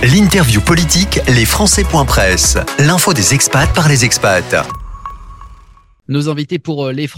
L'interview politique, les Presse. L'info des expats par les expats. Nos invités pour euh, les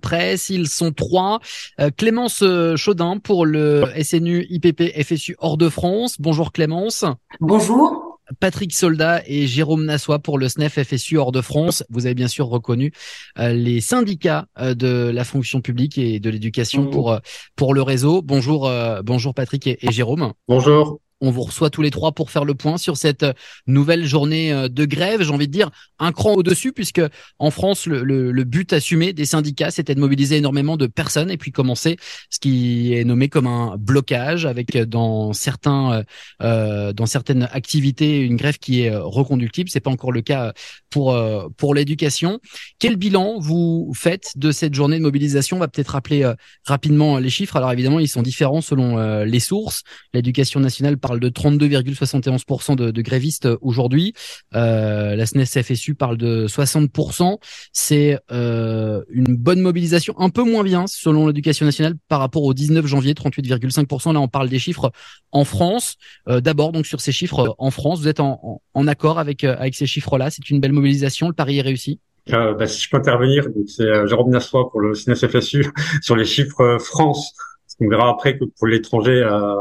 Presse, ils sont trois. Euh, Clémence euh, Chaudin pour le SNU IPP FSU hors de France. Bonjour Clémence. Bonjour. Patrick Soldat et Jérôme Nassois pour le SNEF FSU hors de France. Vous avez bien sûr reconnu les syndicats de la fonction publique et de l'éducation pour pour le réseau. Bonjour bonjour Patrick et Jérôme. Bonjour. On vous reçoit tous les trois pour faire le point sur cette euh, nouvelle journée euh, de grève. J'ai envie de dire un cran au-dessus, puisque en France, le, but assumé des syndicats, c'était de mobiliser énormément de personnes et puis commencer ce qui est nommé comme un blocage, avec euh, dans certains, dans certaines activités, une grève qui est reconductible. C'est pas encore le cas pour pour l'éducation. Quel bilan vous faites de cette journée de mobilisation? On va peut-être rappeler rapidement les chiffres. Alors évidemment, ils sont différents selon les sources. L'éducation nationale parle de 32,71% de, grévistes aujourd'hui. Euh, la SNES FSU parle de 60%. C'est euh, une bonne mobilisation, un peu moins bien selon l'éducation nationale par rapport au 19 janvier, 38,5%. Là, on parle des chiffres en France. Euh, D'abord, donc sur ces chiffres en France, vous êtes en, accord avec euh, avec ces chiffres-là? C'est une belle mobilisation. Le pari est réussi? Euh, bah, si je peux intervenir, c'est euh, Jérôme Nassois pour le SNES FSU sur les chiffres France. On verra après que pour l'étranger, euh,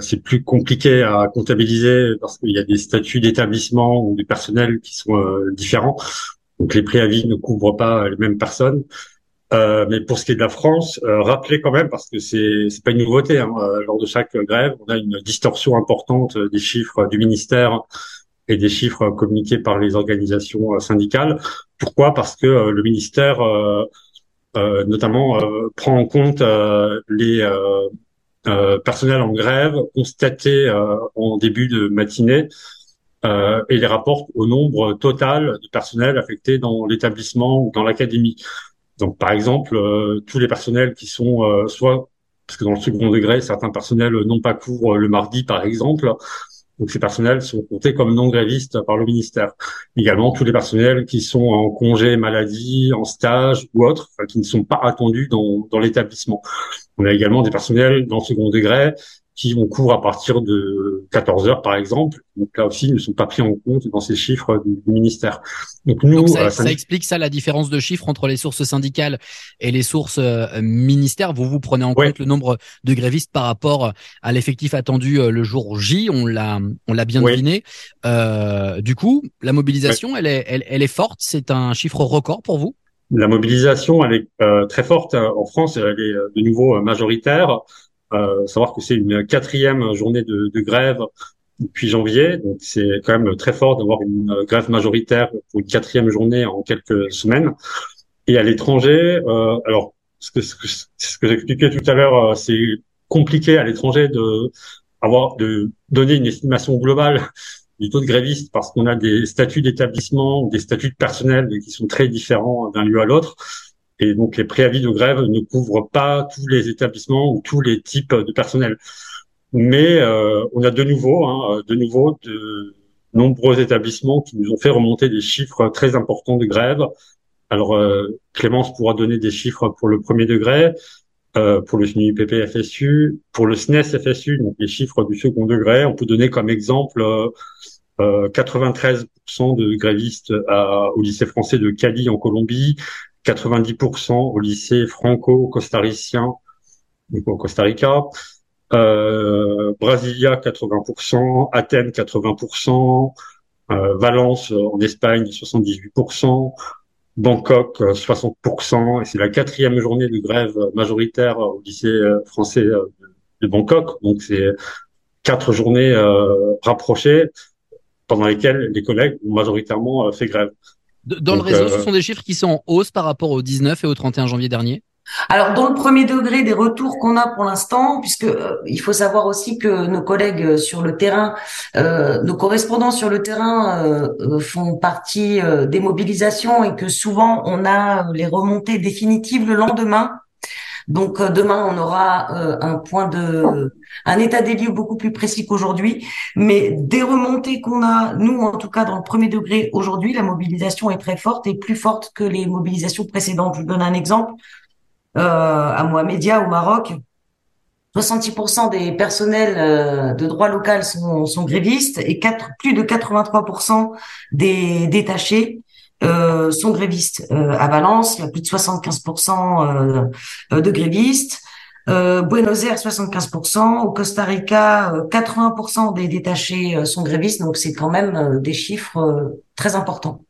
c'est plus compliqué à comptabiliser parce qu'il y a des statuts d'établissement ou du personnel qui sont euh, différents. Donc les préavis ne couvrent pas les mêmes personnes. Euh, mais pour ce qui est de la France, euh, rappelez quand même parce que c'est c'est pas une nouveauté. Hein, euh, lors de chaque grève, on a une distorsion importante des chiffres du ministère et des chiffres communiqués par les organisations syndicales. Pourquoi? Parce que le ministère, notamment, prend en compte les euh, personnel en grève constaté euh, en début de matinée euh, et les rapporte au nombre total de personnel affectés dans l'établissement ou dans l'académie. Donc, par exemple, tous les personnels qui sont soit parce que dans le second degré, certains personnels n'ont pas cours le mardi, par exemple, donc ces personnels sont comptés comme non grévistes par le ministère. Également tous les personnels qui sont en congé maladie, en stage ou autres, qui ne sont pas attendus dans, dans l'établissement. On a également des personnels dans le second degré qui ont cours à partir de 14 heures, par exemple. Donc là aussi, ils ne sont pas pris en compte dans ces chiffres du, ministère. Donc nous, ça, euh, ça, explique ça la différence de chiffres entre les sources syndicales et les sources euh, ministères. Vous vous prenez en compte le nombre de grévistes par rapport à l'effectif attendu euh, le jour J. On l'a, on l'a bien deviné. Euh, du coup, la mobilisation, elle est, elle, elle est forte. C'est un chiffre record pour vous? La mobilisation, elle est très forte en France. Elle est de nouveau majoritaire. Euh, savoir que c'est une quatrième journée de, de, grève depuis janvier, donc c'est quand même très fort d'avoir une grève majoritaire pour une quatrième journée en quelques semaines. Et à l'étranger, euh, alors ce que, ce que, j'expliquais tout à l'heure, euh, c'est compliqué à l'étranger de avoir de donner une estimation globale du taux de grévistes parce qu'on a des statuts d'établissement des statuts de personnel qui sont très différents d'un lieu à l'autre. Et donc les préavis de grève ne couvrent pas tous les établissements ou tous les types de personnel. Mais euh, on a de nouveau, hein, de nouveau, de nombreux établissements qui nous ont fait remonter des chiffres très importants de grève. Alors euh, Clémence pourra donner des chiffres pour le premier degré, euh, pour le SNUIPP FSU, pour le SNES FSU, donc les chiffres du second degré. On peut donner comme exemple euh, 93% de grévistes à, au lycée français de Cali en Colombie, 90% au lycée franco-costaricien, au Costa Rica, euh, Brasilia 80%, Athènes 80%, euh, Valence euh, en Espagne 78%, Bangkok 60%, et c'est la quatrième journée de grève majoritaire au lycée français de Bangkok, donc c'est quatre journées rapprochées pendant lesquelles les collègues ont majoritairement fait grève. Dans le réseau, ce euh, sont des chiffres qui sont en hausse par rapport au 19 et au 31 janvier dernier alors dans le premier degré des retours qu'on a pour l'instant, puisque euh, il faut savoir aussi que nos collègues sur le terrain, euh, nos correspondants sur le terrain euh, font partie des mobilisations et que souvent on a les remontées définitives le lendemain. Donc euh, demain, on aura euh, un point de, un état des lieux beaucoup plus précis qu'aujourd'hui. Mais des remontées qu'on a, nous en tout cas dans le premier degré aujourd'hui, la mobilisation est très forte et plus forte que les mobilisations précédentes. Je vous donne un exemple. Euh, à Mohamedia au Maroc, 66% des personnels de droit local sont, sont grévistes et 4, plus de 83% des détachés euh, sont grévistes. Euh, à Valence, il y a plus de 75% euh, de grévistes. Buenos Aires, 75%. Au Costa Rica, 80% des détachés sont grévistes. Donc, c'est quand même des chiffres très importants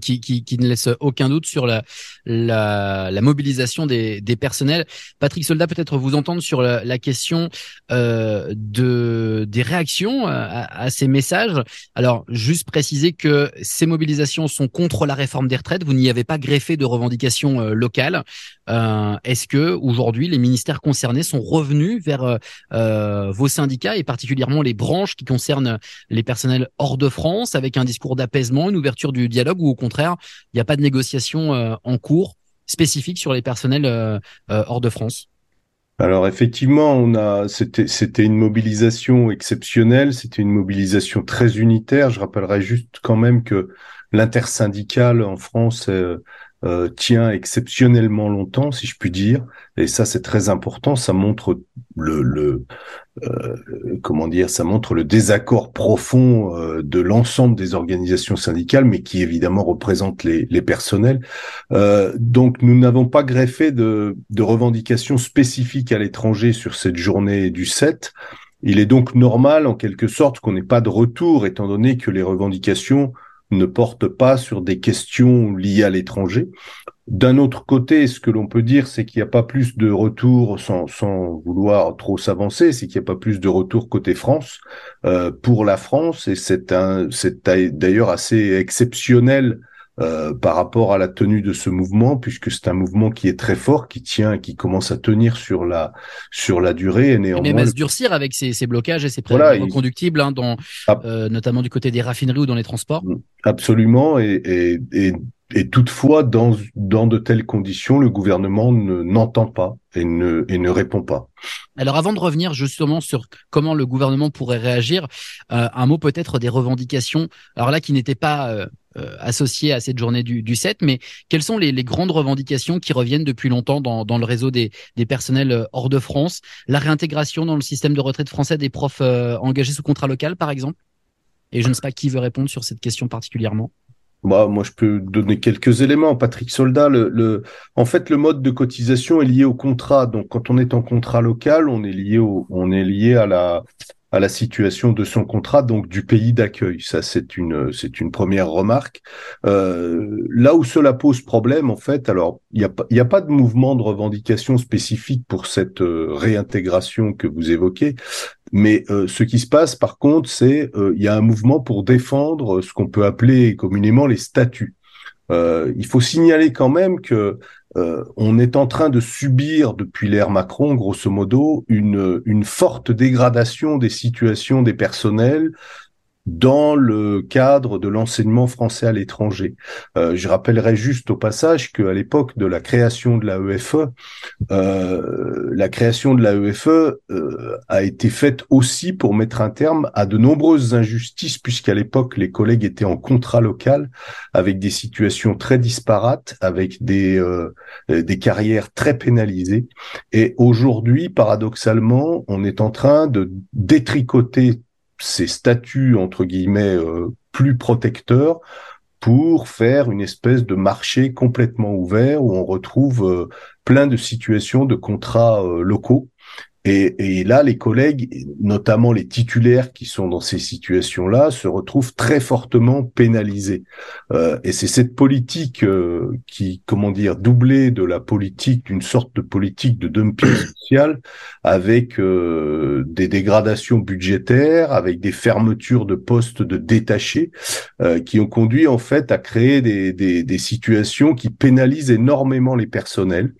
qui, qui, qui, ne laisse aucun doute sur la, la, la mobilisation des, des, personnels. Patrick Soldat, peut-être vous entendre sur la, la question euh, de des réactions à, à, ces messages. Alors, juste préciser que ces mobilisations sont contre la réforme des retraites. Vous n'y avez pas greffé de revendications euh, locales. Euh, Est-ce que aujourd'hui les ministères concernés sont revenus vers euh, euh, vos syndicats et particulièrement les branches qui concernent les personnels hors de France avec un discours d'apaisement, une ouverture du dialogue ou au contraire, il n'y a pas de négociation euh, en cours spécifique sur les personnels euh, euh, hors de France alors effectivement, on a c'était c'était une mobilisation exceptionnelle, c'était une mobilisation très unitaire. Je rappellerai juste quand même que l'intersyndicale en France euh, tient exceptionnellement longtemps, si je puis dire, et ça c'est très important. Ça montre le, le euh, comment dire, ça montre le désaccord profond euh, de l'ensemble des organisations syndicales, mais qui évidemment représentent les, les personnels. donc nous n'avons pas greffé de, de revendications spécifiques à l'étranger sur cette journée du 7. Il est donc normal, en quelque sorte, qu'on n'ait pas de retour, étant donné que les revendications ne porte pas sur des questions liées à l'étranger. D'un autre côté, ce que l'on peut dire, c'est qu'il n'y a pas plus de retour, sans, sans vouloir trop s'avancer, c'est qu'il n'y a pas plus de retour côté France euh, pour la France, et c'est un, c'est d'ailleurs assez exceptionnel euh, par rapport à la tenue de ce mouvement, puisque c'est un mouvement qui est très fort, qui tient, qui commence à tenir sur la sur la durée et néanmoins. Mais même à se durcir avec ces, ces blocages et ces voilà, reconductibles, hein, dans, ah. euh, notamment du côté des raffineries ou dans les transports. Absolument, et, et, et et toutefois, dans, dans de telles conditions, le gouvernement n'entend pas et ne, et ne répond pas. Alors avant de revenir justement sur comment le gouvernement pourrait réagir, euh, un mot peut-être des revendications, alors là qui n'étaient pas euh, euh associées à cette journée du, du 7, mais quelles sont les, les, grandes revendications qui reviennent depuis longtemps dans, dans le réseau des, des, personnels euh, hors de France? La réintégration dans le système de retraite français des profs euh, engagés sous contrat local par exemple? Et je ne sais pas qui veut répondre sur cette question particulièrement. Bah, moi, je peux donner quelques éléments. Patrick Soldat, le, le, en fait, le mode de cotisation est lié au contrat. Donc, quand on est en contrat local, on est lié au, on est lié à la, à la situation de son contrat, donc du pays d'accueil. Ça, c'est une, c'est une première remarque. Euh, là où cela pose problème, en fait, alors il n'y a a pas de mouvement de revendication spécifique pour cette euh, réintégration que vous évoquez. Mais euh, ce qui se passe, par contre, c'est euh, il y a un mouvement pour défendre ce qu'on peut appeler communément les statuts. Euh, il faut signaler quand même que euh, on est en train de subir depuis l'ère Macron, grosso modo, une, une forte dégradation des situations des personnels dans le cadre de l'enseignement français à l'étranger. Euh, je rappellerai juste au passage qu'à l'époque de la création de l'AEFE, euh, la création de l'AEFE euh, a été faite aussi pour mettre un terme à de nombreuses injustices, puisqu'à l'époque les collègues étaient en contrat local, avec des situations très disparates, avec des euh, des carrières très pénalisées. Et aujourd'hui, paradoxalement, on est en train de détricoter ces statuts entre guillemets euh, plus protecteurs pour faire une espèce de marché complètement ouvert où on retrouve euh, plein de situations de contrats euh, locaux et, et, là, les collègues, notamment les titulaires qui sont dans ces situations-là, se retrouvent très fortement pénalisés. Euh, et c'est cette politique euh, qui, comment dire, doublée de la politique, d'une sorte de politique de dumping social, avec euh, des dégradations budgétaires, avec des fermetures de postes de détachés, euh, qui ont conduit en fait à créer des, des, des situations qui pénalisent énormément les personnels.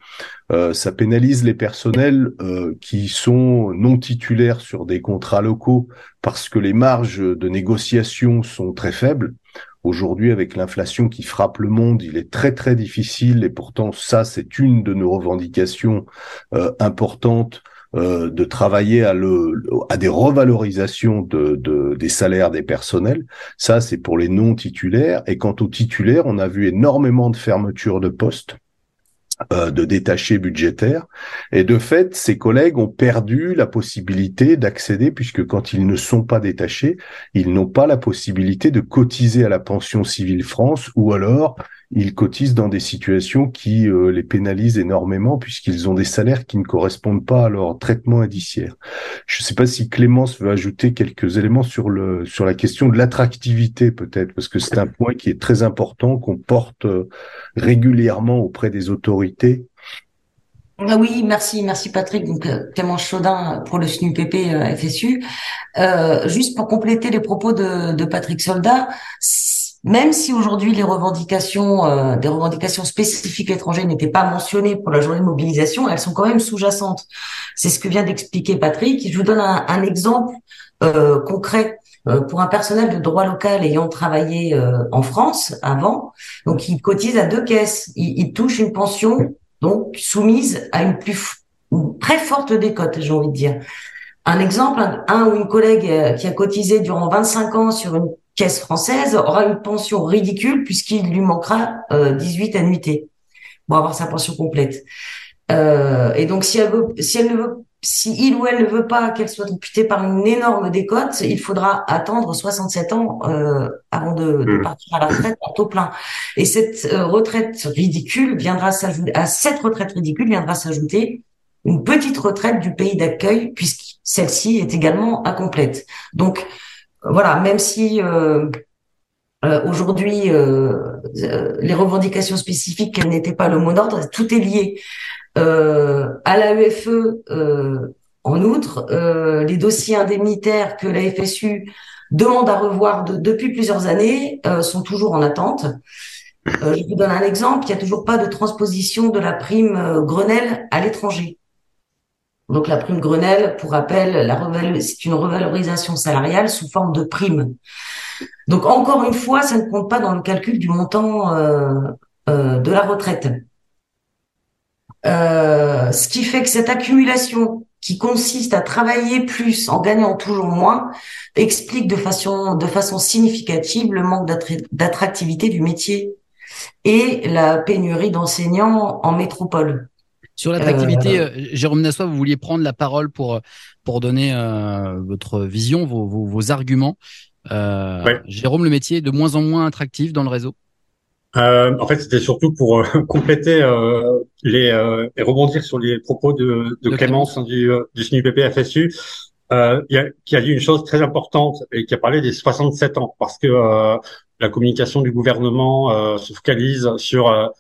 Euh, ça pénalise les personnels euh, qui sont non titulaires sur des contrats locaux parce que les marges de négociation sont très faibles. Aujourd'hui, avec l'inflation qui frappe le monde, il est très très difficile, et pourtant ça, c'est une de nos revendications euh, importantes, de travailler à, des revalorisations de, de, des salaires des personnels. Ça, c'est pour les non titulaires. Et quant aux titulaires, on a vu énormément de fermetures de postes euh, de détachés budgétaires. Et de fait, ces collègues ont perdu la possibilité d'accéder, puisque quand ils ne sont pas détachés, ils n'ont pas la possibilité de cotiser à la pension civile France, ou alors ils cotisent dans des situations qui euh, les pénalisent énormément, puisqu'ils ont des salaires qui ne correspondent pas à leur traitement indiciaire. Je ne sais pas si Clémence veut ajouter quelques éléments sur le sur la question de l'attractivité, peut-être, parce que c'est un point qui est très important qu'on porte euh, régulièrement auprès des autorités ah oui, merci, merci Patrick. Donc euh, Clément Chaudin pour le SNUPP euh, FSU. Euh, juste pour compléter les propos de, de Patrick Soldat, même si aujourd'hui les revendications, euh, des revendications spécifiques étrangères n'étaient pas mentionnées pour la journée de mobilisation, elles sont quand même sous-jacentes. C'est ce que vient d'expliquer Patrick. Je vous donne un, un exemple euh, concret pour un personnel de droit local ayant travaillé en France avant. Donc, il cotise à deux caisses. Il, il touche une pension donc soumise à une plus très forte décote, j'ai envie de dire. Un exemple, un, ou une collègue euh, qui a cotisé durant 25 ans sur une caisse française aura une pension ridicule puisqu'il lui manquera 18 euh, annuités pour avoir sa pension complète. Euh, et donc, si elle veut, si elle ne veut si il ou elle ne veut pas qu'elle soit imputée par une énorme décote, il faudra attendre 67 ans euh, avant de, de, mmh. partir à la retraite à taux plein. Et cette euh, retraite ridicule viendra s'ajouter à cette retraite ridicule viendra s'ajouter une petite retraite du pays d'accueil puisque celle-ci est également incomplète. Donc voilà, même si euh, euh aujourd'hui les revendications spécifiques n'étaient pas le mot d'ordre, tout est lié. Euh, à la UFE, euh, en outre, euh, les dossiers indemnitaires que la FSU demande à revoir depuis plusieurs années sont toujours en attente. je vous donne un exemple, il n'y a toujours pas de transposition de la prime Grenelle à l'étranger. Donc la prime Grenelle, pour rappel, c'est une revalorisation salariale sous forme de prime. Donc encore une fois, ça ne compte pas dans le calcul du montant euh, euh, de la retraite. Euh, ce qui fait que cette accumulation qui consiste à travailler plus en gagnant toujours moins explique de façon, de façon significative le manque d'attractivité du métier et la pénurie d'enseignants en métropole. Sur l'attractivité, euh, euh Jérôme Nassois, vous vouliez prendre la parole pour pour donner euh, votre vision, vos, vos, vos arguments. Euh, Jérôme, le métier est de moins en moins attractif dans le réseau. Euh, en fait, c'était surtout pour euh, compléter euh, les euh, et rebondir sur les propos de, de, Clémence hein, du, du SNUPP FSU, qui a, qui, a, dit une chose très importante et qui a parlé des 67 ans, parce que la communication du gouvernement se focalise sur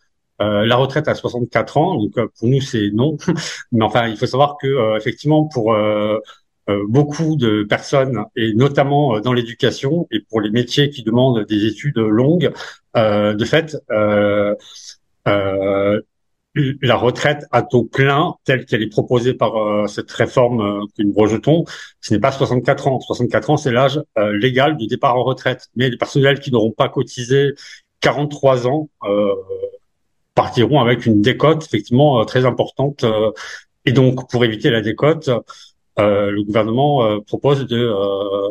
la retraite à 64 ans. Donc pour nous, c'est non. Mais enfin, il faut savoir que effectivement, pour beaucoup de personnes, et notamment dans l'éducation et pour les métiers qui demandent des études longues, euh, de fait, euh, euh, la retraite à taux plein, telle qu'elle est proposée par cette réforme que nous rejetons, ce n'est pas 64 ans. 64 ans, c'est l'âge légal du départ en retraite. Mais les personnels qui n'auront pas cotisé 43 ans partiront avec une décote effectivement très importante. et donc, pour éviter la décote, le gouvernement propose de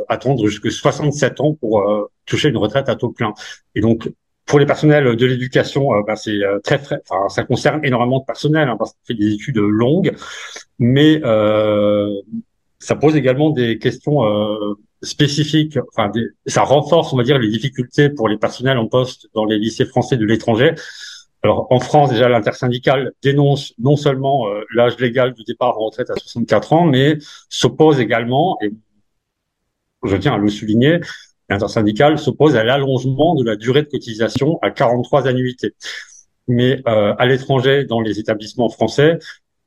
attendre jusqu'à 67 ans pour toucher une retraite à taux plein. Et donc, pour les personnels de l'éducation, euh, bah, c'est euh, très, très, enfin, ça concerne énormément de personnel hein, parce qu'on fait des études longues, mais euh, ça pose également des questions euh, spécifiques. Enfin, ça renforce, on va dire, les difficultés pour les personnels en poste dans les lycées français de l'étranger. Alors en France, déjà, l'intersyndicale dénonce non seulement l'âge légal du départ en retraite à 64 ans, mais s'oppose également, et je tiens à le souligner, L'intersyndicale s'oppose à l'allongement de la durée de cotisation à 43 annuités. Mais euh, à l'étranger, dans les établissements français,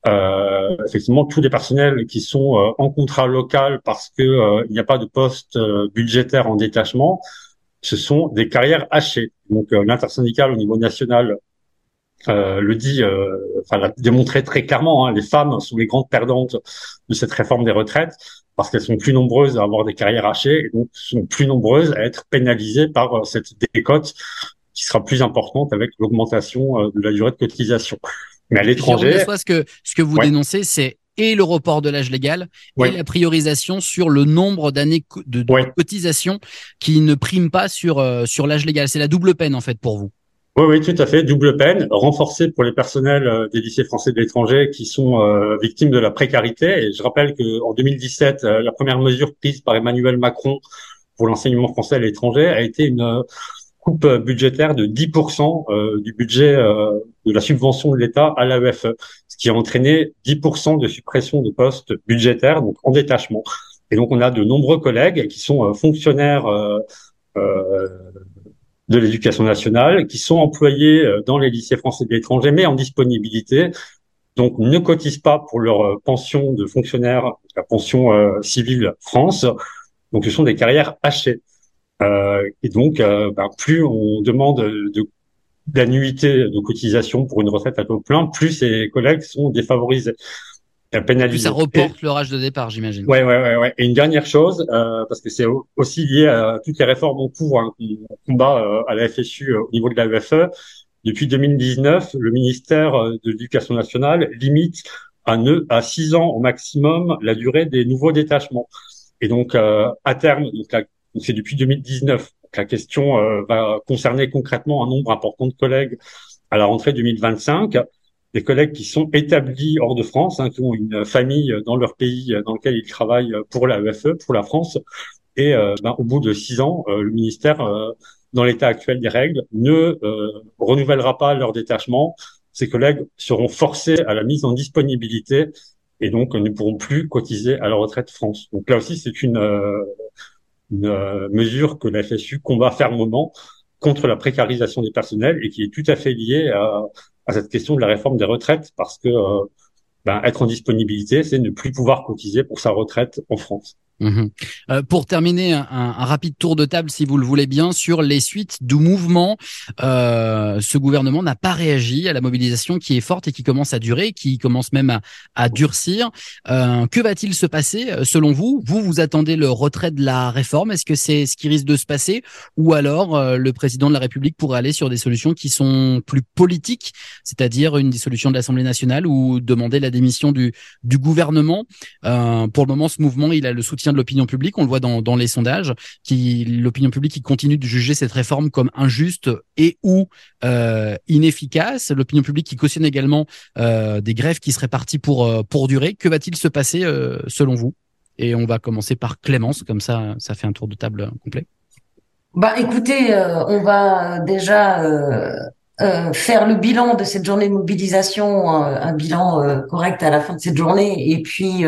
euh, effectivement, tous les personnels qui sont euh, en contrat local parce que il n'y a pas de poste budgétaire en détachement, ce sont des carrières hachées. Donc l'intersyndicale au niveau national le dit, enfin l'a démontré très clairement. Hein, les femmes sont les grandes perdantes de cette réforme des retraites parce qu'elles sont plus nombreuses à avoir des carrières hachées et donc sont plus nombreuses à être pénalisées par euh, cette décote qui sera plus importante avec l'augmentation euh, de la durée de cotisation. Mais à l'étranger, ce que ce que vous dénoncez, c'est et le report de l'âge légal et la priorisation sur le nombre d'années de, cotisation qui ne prime pas sur euh, sur l'âge légal. C'est la double peine en fait pour vous. Oui, oui, tout à fait. Double peine, renforcée pour les personnels euh, des lycées français de l'étranger qui sont euh, victimes de la précarité. Et je rappelle que en 2017, euh, la première mesure prise par Emmanuel Macron pour l'enseignement français à l'étranger a été une coupe budgétaire de 10% du budget de la subvention de l'État à l'AEFE, ce qui a entraîné 10% de suppression de postes budgétaires, donc en détachement. Et donc on a de nombreux collègues qui sont fonctionnaires de l'éducation nationale qui sont employés euh, dans les lycées français de l'étranger, mais en disponibilité, donc ne cotisent pas pour leur euh, pension de fonctionnaire, la pension euh, civile France. Donc ce sont des carrières hachées. Et donc, ben, plus on demande de d'annuité de cotisation pour une retraite à taux plein, plus ces collègues sont défavorisés pénaliser. ça reporte leur âge de départ, j'imagine. Ouais, ouais, ouais, ouais. Et une dernière chose, euh, parce que c'est aussi lié à toutes les réformes en cours hein, qu'on combat euh, à la FSU euh, au niveau de la UFE. Depuis 2019, le ministère euh, de l'Éducation nationale limite à, ne, à 6 ans au maximum la durée des nouveaux détachements. Et donc, à terme, donc c'est depuis 2019. Donc, la question va concerner concrètement un nombre important de collègues à la rentrée 2025 des collègues qui sont établis hors de France, hein, qui ont une famille dans leur pays dans lequel ils travaillent pour la EFE, pour la France. Et euh, ben, au bout de six ans, euh, le ministère, euh, dans l'état actuel des règles, ne renouvellera pas leur détachement. Ces collègues seront forcés à la mise en disponibilité et donc ne pourront plus cotiser à la retraite France. Donc là aussi, c'est une, une mesure que la FSU combat fermement contre la précarisation des personnels et qui est tout à fait liée à, à cette question de la réforme des retraites parce que euh, ben, être en disponibilité, c'est ne plus pouvoir cotiser pour sa retraite en France. Mhm. Euh, pour terminer, un, rapide tour de table, si vous le voulez bien, sur les suites du mouvement. Euh, ce gouvernement n'a pas réagi à la mobilisation qui est forte et qui commence à durer, qui commence même à, durcir. Euh, que va-t-il se passer selon vous? Vous, vous attendez le retrait de la réforme Est-ce que c'est ce qui risque de se passer? Ou alors le président de la République pourrait aller sur des solutions qui sont plus politiques, c'est-à-dire une dissolution de l'Assemblée nationale ou demander la démission du, gouvernement? Pour le moment, ce mouvement, il a le soutien de l'opinion publique. On le voit dans, dans les sondages, qui l'opinion publique qui continue de juger cette réforme comme injuste et ou euh, inefficace. L'opinion publique qui cautionne également euh, des grèves qui seraient parties pour euh, pour durer. Que va-t-il se passer euh, selon vous? Et on va commencer par Clémence, comme ça, ça fait un tour de table complet. Bah, écoutez, euh, on va déjà euh, faire le bilan de cette journée de mobilisation, euh, un bilan euh, correct à la fin de cette journée, et puis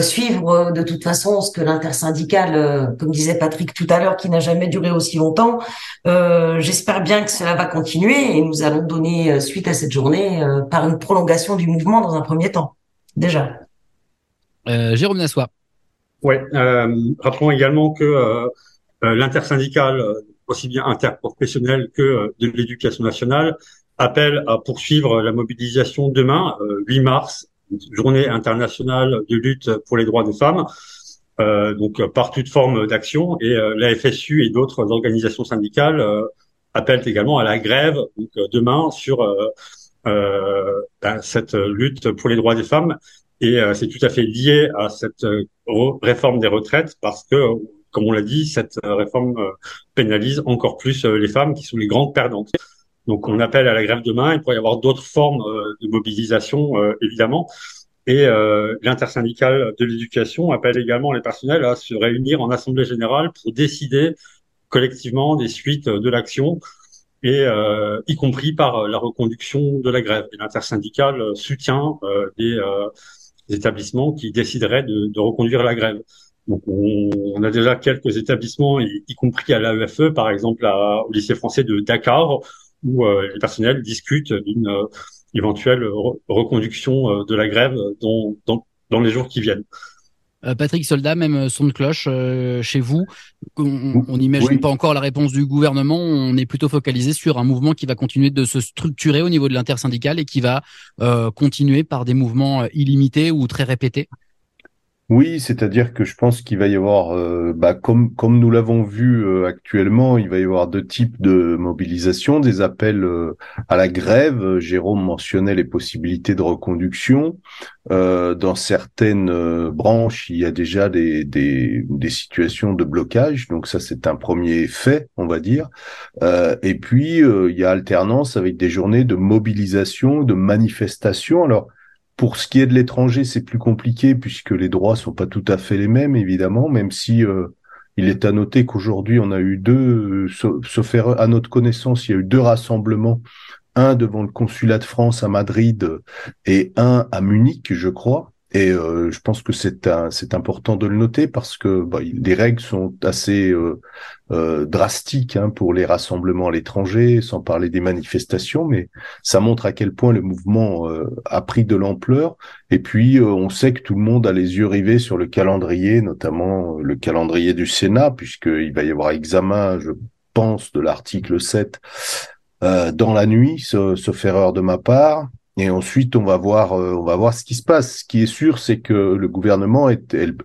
suivre de toute façon ce que l'intersyndicale, comme disait Patrick tout à l'heure, qui n'a jamais duré aussi longtemps. J'espère bien que cela va continuer et nous allons donner suite à cette journée par une prolongation du mouvement dans un premier temps. Déjà. Jérôme Nassois. Ouais. rappelons également que l'intersyndicale aussi bien interprofessionnel que euh, de l'éducation nationale, appelle à poursuivre la mobilisation demain, 8 euh, mars, journée internationale de lutte pour les droits des femmes. Euh, donc par toute forme d'action et la FSU et d'autres organisations syndicales appellent également à la grève demain sur ben, cette lutte pour les droits des femmes et c'est tout à fait lié à cette réforme des retraites parce que comme on l'a dit, cette euh, réforme euh, pénalise encore plus euh, les femmes qui sont les grandes perdantes. Donc on appelle à la grève demain. Il pourrait y avoir d'autres formes de mobilisation, évidemment. Et l'intersyndicale de l'éducation appelle également les personnels à se réunir en assemblée générale pour décider collectivement des suites de l'action, et y compris par la reconduction de la grève. Et l'intersyndicale soutient des, établissements qui décideraient de, de reconduire la grève. Donc on, a déjà quelques établissements, y, compris à l'AEFE, par exemple au lycée français de Dakar, où euh, les personnels discutent d'une euh, éventuelle reconduction euh, de la grève dans, dans, dans, les jours qui viennent. Patrick Soldat, même son de cloche chez vous. On n'imagine pas encore la réponse du gouvernement. On est plutôt focalisé sur un mouvement qui va continuer de se structurer au niveau de l'intersyndicale et qui va continuer par des mouvements illimités ou très répétés. Oui, c'est-à-dire que je pense qu'il va y avoir, euh, bah, comme comme nous l'avons vu euh, actuellement, il va y avoir deux types de mobilisation, des appels euh, à la grève. Jérôme mentionnait les possibilités de reconduction. dans certaines branches, il y a déjà des, des, des situations de blocage, donc ça c'est un premier fait, on va dire. et puis il y a alternance avec des journées de mobilisation, de manifestation. Alors pour ce qui est de l'étranger, c'est plus compliqué puisque les droits sont pas tout à fait les mêmes, évidemment, même si euh, il est à noter qu'aujourd'hui on a eu deux, euh, sauf à notre connaissance, il y a eu deux rassemblements, un devant le consulat de France à Madrid et un à Munich, je crois. Et euh, je pense que c'est important de le noter parce que bah, les règles sont assez euh, euh, drastiques hein, pour les rassemblements à l'étranger, sans parler des manifestations, mais ça montre à quel point le mouvement a pris de l'ampleur. Et puis on sait que tout le monde a les yeux rivés sur le calendrier, notamment le calendrier du Sénat, puisqu'il va y avoir examen, je pense, de l'article 7 dans la nuit, sauf erreur de ma part. Et ensuite, on va voir, euh, on va voir ce qui se passe. Ce qui est sûr, c'est que le gouvernement et,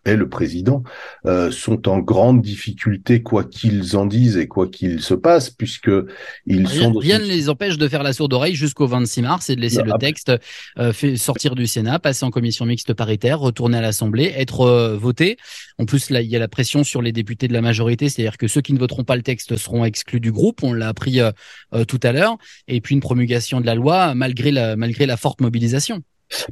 et, le président euh, sont en grande difficulté, quoi qu'ils en disent et quoi qu'il se passe, puisque ils rien, sont. Rien ne les empêche de faire la sourde oreille jusqu'au 26 mars et de laisser le texte euh, fait sortir du Sénat, passer en commission mixte paritaire, retourner à l'Assemblée, être euh, voté. En plus, là, il y a la pression sur les députés de la majorité, c'est-à-dire que ceux qui ne voteront pas le texte seront exclus du groupe. On l'a appris euh, tout à l'heure. Et puis une promulgation de la loi, malgré la malgré la forte mobilisation.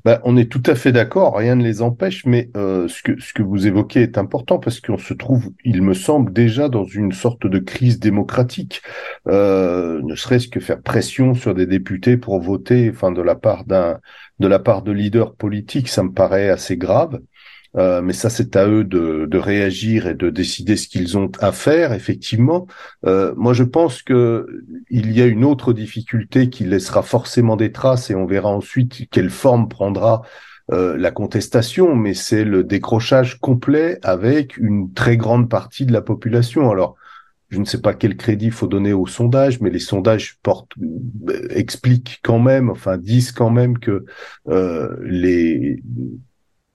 Bah, on est tout à fait d'accord, rien ne les empêche, mais euh, ce, que, ce que vous évoquez est important parce qu'on se trouve, il me semble, déjà dans une sorte de crise démocratique. Euh, ne serait-ce que faire pression sur des députés pour voter, enfin de la part d'un de la part de leaders politiques, ça me paraît assez grave. Euh, mais ça, c'est à eux de, de, réagir et de décider ce qu'ils ont à faire. Effectivement, euh, moi, je pense que il y a une autre difficulté qui laissera forcément des traces, et on verra ensuite quelle forme prendra euh, la contestation. Mais c'est le décrochage complet avec une très grande partie de la population. Alors. Je ne sais pas quel crédit faut donner aux sondages, mais les sondages portent, euh, expliquent quand même, enfin disent quand même que euh, les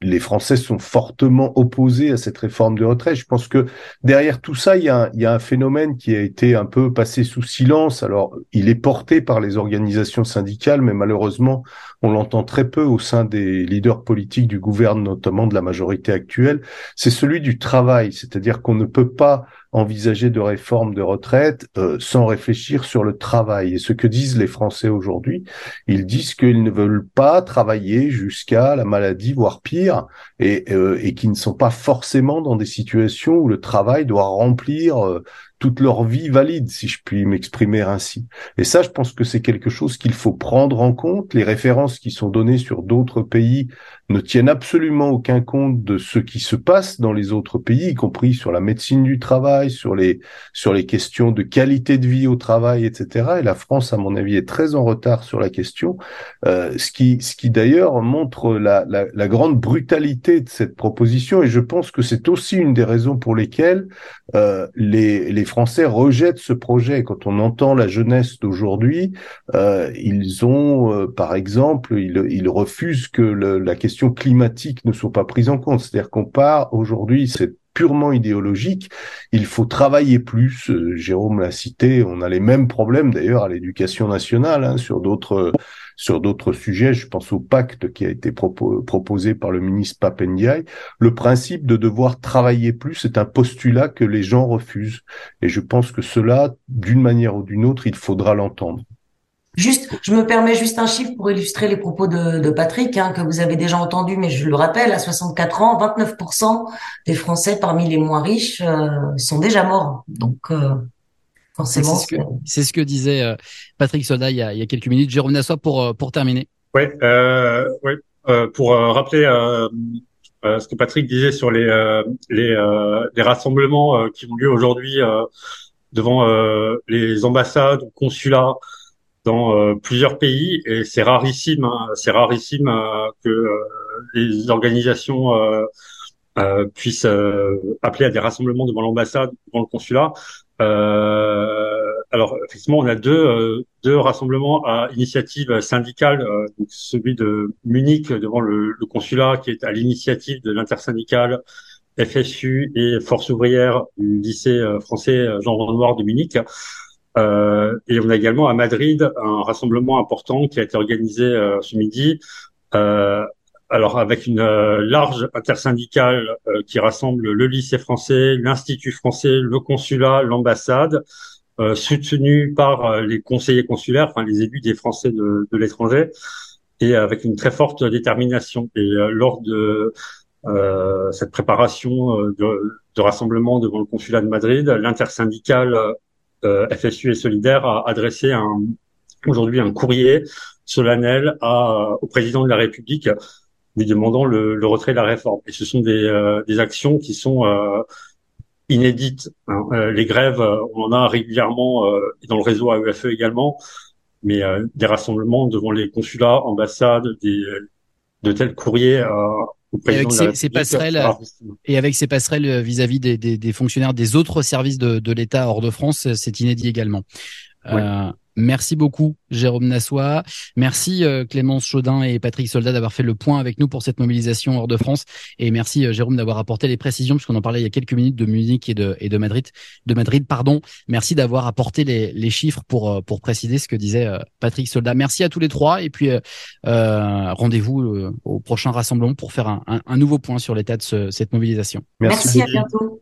les Français sont fortement opposés à cette réforme de retraite. Je pense que derrière tout ça, il y, a un, phénomène qui a été un peu passé sous silence. Alors, il est porté par les organisations syndicales, mais malheureusement, on l'entend très peu au sein des leaders politiques du gouvernement, notamment de la majorité actuelle. C'est celui du travail, c'est-à-dire qu'on ne peut pas envisager de réforme de retraite euh, sans réfléchir sur le travail. Et ce que disent les Français aujourd'hui, ils disent qu'ils ne veulent pas travailler jusqu'à la maladie, voire pire, et, euh, et qui ne sont pas forcément dans des situations où le travail doit remplir euh, toute leur vie valide, si je puis m'exprimer ainsi. Et ça, je pense que c'est quelque chose qu'il faut prendre en compte. Les références qui sont données sur d'autres pays ne tiennent absolument aucun compte de ce qui se passe dans les autres pays, y compris sur la médecine du travail, sur les sur les questions de qualité de vie au travail, etc. Et la France, à mon avis, est très en retard sur la question, euh, ce qui ce qui d'ailleurs montre la, la, la grande brutalité de cette proposition. Et je pense que c'est aussi une des raisons pour lesquelles euh, les les Français rejettent ce projet. Quand on entend la jeunesse d'aujourd'hui, euh, ils ont, euh, par exemple, ils, ils refusent que le, la question climatique ne sont pas prises en compte. C'est-à-dire qu'on part aujourd'hui, c'est purement idéologique. Il faut travailler plus. Euh, Jérôme l'a cité. On a les mêmes problèmes d'ailleurs à l'éducation nationale hein, sur d'autres sur d'autres sujets. Je pense au pacte qui a été proposé par le ministre Papendiaï. Le principe de devoir travailler plus est un postulat que les gens refusent. Et je pense que cela, d'une manière ou d'une autre, il faudra l'entendre. Juste, je me permets juste un chiffre pour illustrer les propos de, de Patrick, hein, que vous avez déjà entendu, mais je le rappelle, à 64 ans, 29% des Français parmi les moins riches euh, sont déjà morts. Donc, euh, forcément. C'est ce, que disait euh, Patrick Soldat il y, a, il y a quelques minutes. Jérôme Nassois pour, pour terminer. Oui, euh, ouais, pour rappeler ce que Patrick disait sur les, les, les rassemblements qui ont lieu aujourd'hui devant les ambassades ou consulats dans euh, plusieurs pays et c'est rarissime, hein, c'est rarissime euh, que euh, les organisations puissent appeler à des rassemblements devant l'ambassade, devant le consulat. Alors effectivement, on a deux, deux rassemblements à initiative syndicale, donc celui de Munich devant le, le consulat qui est à l'initiative de l'intersyndicale FSU et Force ouvrière du lycée français Jean Renoir de Munich. Euh, et on a également à Madrid un rassemblement important qui a été organisé euh, ce midi. Euh, alors avec une large intersyndicale qui rassemble le lycée français, l'institut français, le consulat, l'ambassade, euh, soutenu par les conseillers consulaires, enfin les élus des Français de, de l'étranger, et avec une très forte détermination. Et lors de euh, cette préparation de, de, rassemblement devant le consulat de Madrid, l'intersyndicale euh, FSU et Solidaire a adressé un, aujourd'hui un courrier solennel à, au président de la République lui demandant le, le retrait de la réforme. Et ce sont des, euh, des actions qui sont euh, inédites. Hein. les grèves, on en a régulièrement et dans le réseau AEFE également, mais des rassemblements devant les consulats, ambassades, des, de tels courriers et avec ces, passerelles et avec ces passerelles vis-à-vis des, des, des, fonctionnaires des autres services de, de l'État hors de France, c'est inédit également. Euh, Merci beaucoup, Jérôme Nassois. Merci, euh, Clémence Chaudin et Patrick Soldat d'avoir fait le point avec nous pour cette mobilisation hors de France. Et merci, euh, Jérôme, d'avoir apporté les précisions, puisqu'on en parlait il y a quelques minutes de Munich et de, et de Madrid. De Madrid, pardon. Merci d'avoir apporté les, les, chiffres pour, euh, pour préciser ce que disait Patrick Soldat. Merci à tous les trois. Et puis, rendez-vous au prochain rassemblement pour faire un, un, nouveau point sur l'état de cette mobilisation. Merci, merci à bientôt.